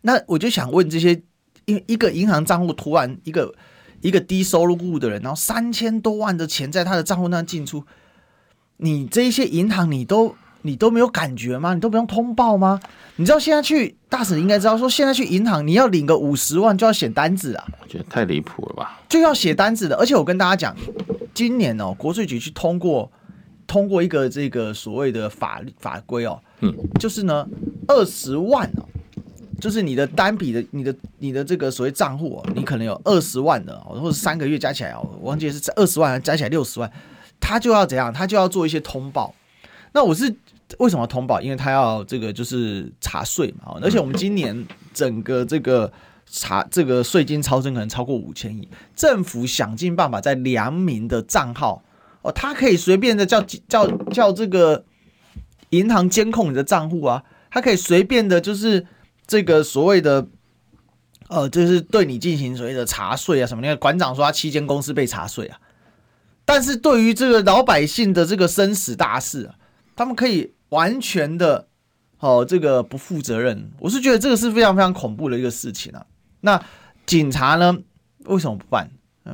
那我就想问这些因为一个银行账户突然一个一个低收入户的人，然后三千多万的钱在他的账户那进出，你这一些银行你都你都没有感觉吗？你都不用通报吗？你知道现在去大使应该知道说，现在去银行你要领个五十万就要写单子啊，我觉得太离谱了吧？就要写单子的，而且我跟大家讲，今年哦，国税局去通过通过一个这个所谓的法法规哦，嗯，就是呢二十万哦。就是你的单笔的，你的你的这个所谓账户哦，你可能有二十万的，或者三个月加起来哦，我忘记是二十万加起来六十万，他就要怎样？他就要做一些通报。那我是为什么通报？因为他要这个就是查税嘛。而且我们今年整个这个查这个税金超征可能超过五千亿，政府想尽办法在良民的账号哦，他可以随便的叫叫叫这个银行监控你的账户啊，他可以随便的就是。这个所谓的，呃，就是对你进行所谓的查税啊什么？那个馆长说他七间公司被查税啊，但是对于这个老百姓的这个生死大事啊，他们可以完全的哦，这个不负责任。我是觉得这个是非常非常恐怖的一个事情啊。那警察呢，为什么不办？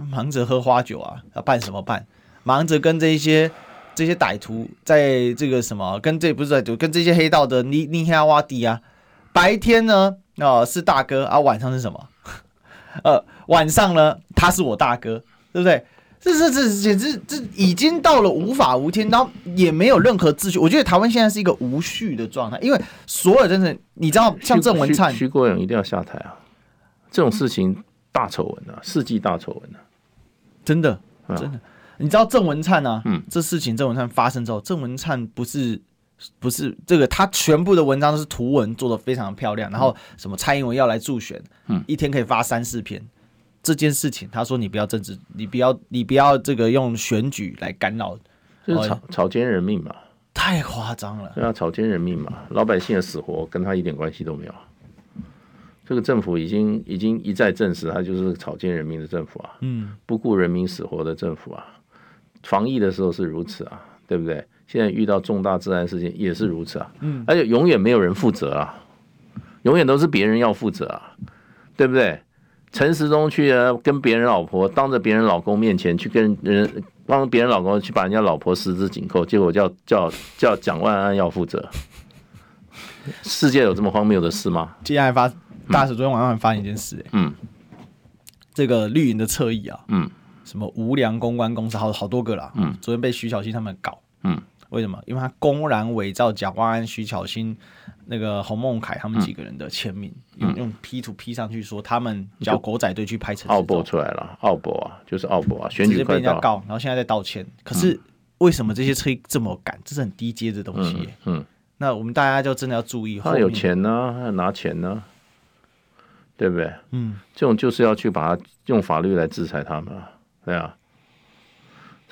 忙着喝花酒啊，要办什么办？忙着跟这一些这些歹徒在这个什么，跟这不是歹徒，跟这些黑道的尼尼哈瓦迪啊。白天呢，哦，是大哥啊，晚上是什么？[laughs] 呃，晚上呢，他是我大哥，对不对？这这这简直这已经到了无法无天，然后也没有任何秩序。我觉得台湾现在是一个无序的状态，因为所有真的，你知道，像郑文灿、徐国勇一定要下台啊！这种事情大丑闻啊，世纪大丑闻啊！真的，真的，你知道郑文灿啊？嗯，这事情郑文灿发生之后，郑文灿不是。不是这个，他全部的文章都是图文做的非常漂亮，然后什么蔡英文要来助选，嗯，一天可以发三四篇。这件事情，他说你不要政治，你不要你不要这个用选举来干扰，就是草草菅人命嘛，太夸张了。对啊，草菅人命嘛，老百姓的死活跟他一点关系都没有。这个政府已经已经一再证实，他就是草菅人命的政府啊，嗯，不顾人民死活的政府啊。防疫的时候是如此啊，对不对？现在遇到重大自然事件也是如此啊，嗯，而且永远没有人负责啊，永远都是别人要负责啊，对不对？陈时中去跟别人老婆当着别人老公面前去跟人帮别人老公去把人家老婆十指紧扣，结果叫叫叫蒋万安要负责，世界有这么荒谬的事吗？今天还发大使昨天晚上发一件事，嗯，这个绿营的侧翼啊，嗯，什么无良公关公司好好多个啦，嗯，昨天被徐小新他们搞，嗯。为什么？因为他公然伪造蒋万安、徐小新、那个洪孟凯他们几个人的签名，嗯、用用 P 图 P 上去，说他们叫狗仔队去拍成。奥博出来了，奥博啊，就是奥博啊，选举被人家告，然后现在在道歉。可是为什么这些车这么赶？这是很低阶的东西、欸嗯。嗯，那我们大家就真的要注意。他有钱呢、啊，他拿钱呢、啊，对不对？嗯，这种就是要去把它用法律来制裁他们，对啊。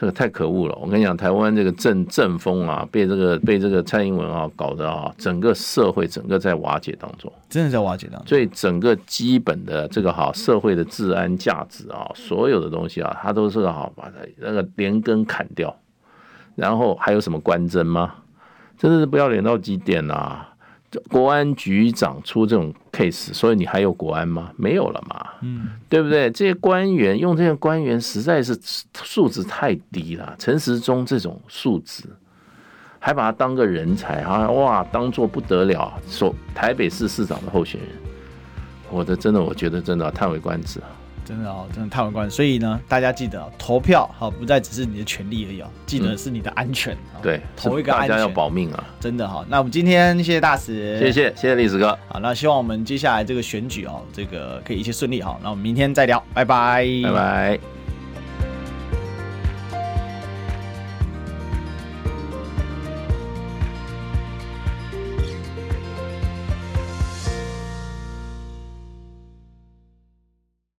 这个太可恶了！我跟你讲，台湾这个政政风啊，被这个被这个蔡英文啊搞得啊，整个社会整个在瓦解当中，真的在瓦解当中。所以整个基本的这个好社会的治安价值啊，所有的东西啊，它都是好把它那个连根砍掉。然后还有什么官箴吗？真的是不要脸到极点啊！国安局长出这种 case，所以你还有国安吗？没有了嘛，嗯，对不对？这些官员用这些官员实在是素质太低了。陈时中这种素质，还把他当个人才啊？哇，当做不得了，说台北市市长的候选人，我的真的，我觉得真的叹为观止啊。真的哦，真的太为观止。所以呢，大家记得投票好，不再只是你的权利而已哦，记得是你的安全。嗯、对，投一个安全，大家要保命啊！真的好，那我们今天谢谢大使，谢谢谢谢历史哥。好，那希望我们接下来这个选举哦，这个可以一切顺利哈。那我们明天再聊，拜拜，拜拜。